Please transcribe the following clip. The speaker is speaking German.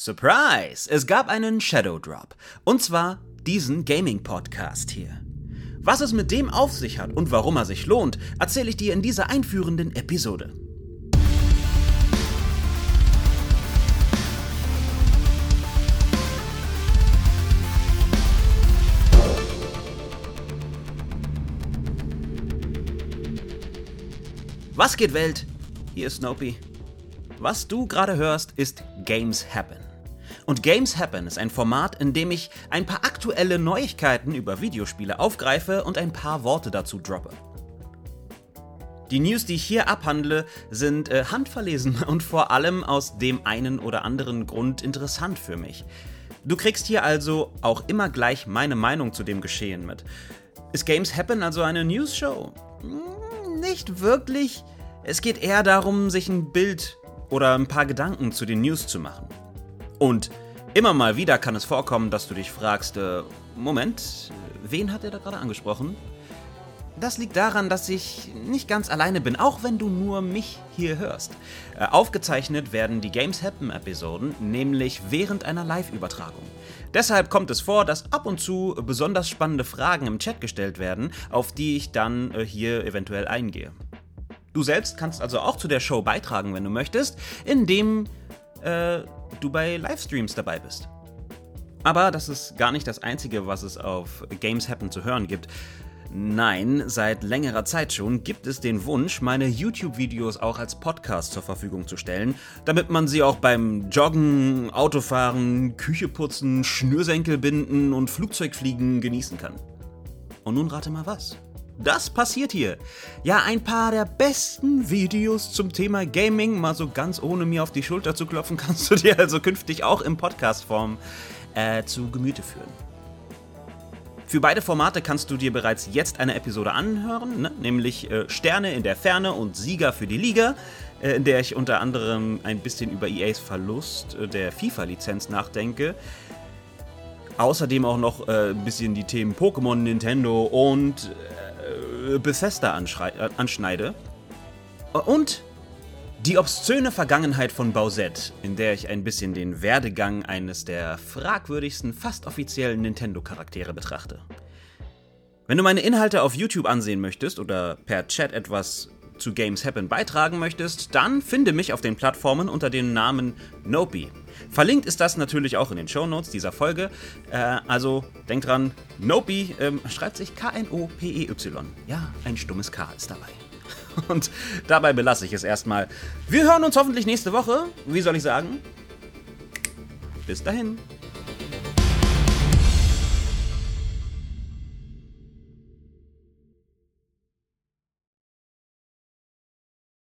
Surprise! Es gab einen Shadow Drop. Und zwar diesen Gaming-Podcast hier. Was es mit dem auf sich hat und warum er sich lohnt, erzähle ich dir in dieser einführenden Episode. Was geht Welt? Hier ist Snopey. Was du gerade hörst, ist Games Happen. Und Games Happen ist ein Format, in dem ich ein paar aktuelle Neuigkeiten über Videospiele aufgreife und ein paar Worte dazu droppe. Die News, die ich hier abhandle, sind äh, handverlesen und vor allem aus dem einen oder anderen Grund interessant für mich. Du kriegst hier also auch immer gleich meine Meinung zu dem Geschehen mit. Ist Games Happen also eine News-Show? Hm, nicht wirklich. Es geht eher darum, sich ein Bild oder ein paar Gedanken zu den News zu machen. Und immer mal wieder kann es vorkommen, dass du dich fragst, äh, Moment, wen hat er da gerade angesprochen? Das liegt daran, dass ich nicht ganz alleine bin, auch wenn du nur mich hier hörst. Äh, aufgezeichnet werden die Games Happen Episoden nämlich während einer Live-Übertragung. Deshalb kommt es vor, dass ab und zu besonders spannende Fragen im Chat gestellt werden, auf die ich dann äh, hier eventuell eingehe. Du selbst kannst also auch zu der Show beitragen, wenn du möchtest, indem äh, du bei Livestreams dabei bist. Aber das ist gar nicht das Einzige, was es auf Games Happen zu hören gibt. Nein, seit längerer Zeit schon gibt es den Wunsch, meine YouTube-Videos auch als Podcast zur Verfügung zu stellen, damit man sie auch beim Joggen, Autofahren, Küche putzen, Schnürsenkel binden und Flugzeugfliegen genießen kann. Und nun rate mal was. Das passiert hier. Ja, ein paar der besten Videos zum Thema Gaming, mal so ganz ohne mir auf die Schulter zu klopfen, kannst du dir also künftig auch in Podcast-Form äh, zu Gemüte führen. Für beide Formate kannst du dir bereits jetzt eine Episode anhören, ne? nämlich äh, Sterne in der Ferne und Sieger für die Liga, äh, in der ich unter anderem ein bisschen über EAs Verlust äh, der FIFA-Lizenz nachdenke. Außerdem auch noch äh, ein bisschen die Themen Pokémon, Nintendo und äh, Bethesda äh, anschneide. Und die obszöne Vergangenheit von Bowsette, in der ich ein bisschen den Werdegang eines der fragwürdigsten, fast offiziellen Nintendo-Charaktere betrachte. Wenn du meine Inhalte auf YouTube ansehen möchtest oder per Chat etwas zu Games Happen beitragen möchtest, dann finde mich auf den Plattformen unter dem Namen Nopi. Verlinkt ist das natürlich auch in den Show Notes dieser Folge. Äh, also denk dran, Nopi ähm, schreibt sich K-N-O-P-E-Y. Ja, ein stummes K ist dabei. Und dabei belasse ich es erstmal. Wir hören uns hoffentlich nächste Woche. Wie soll ich sagen? Bis dahin.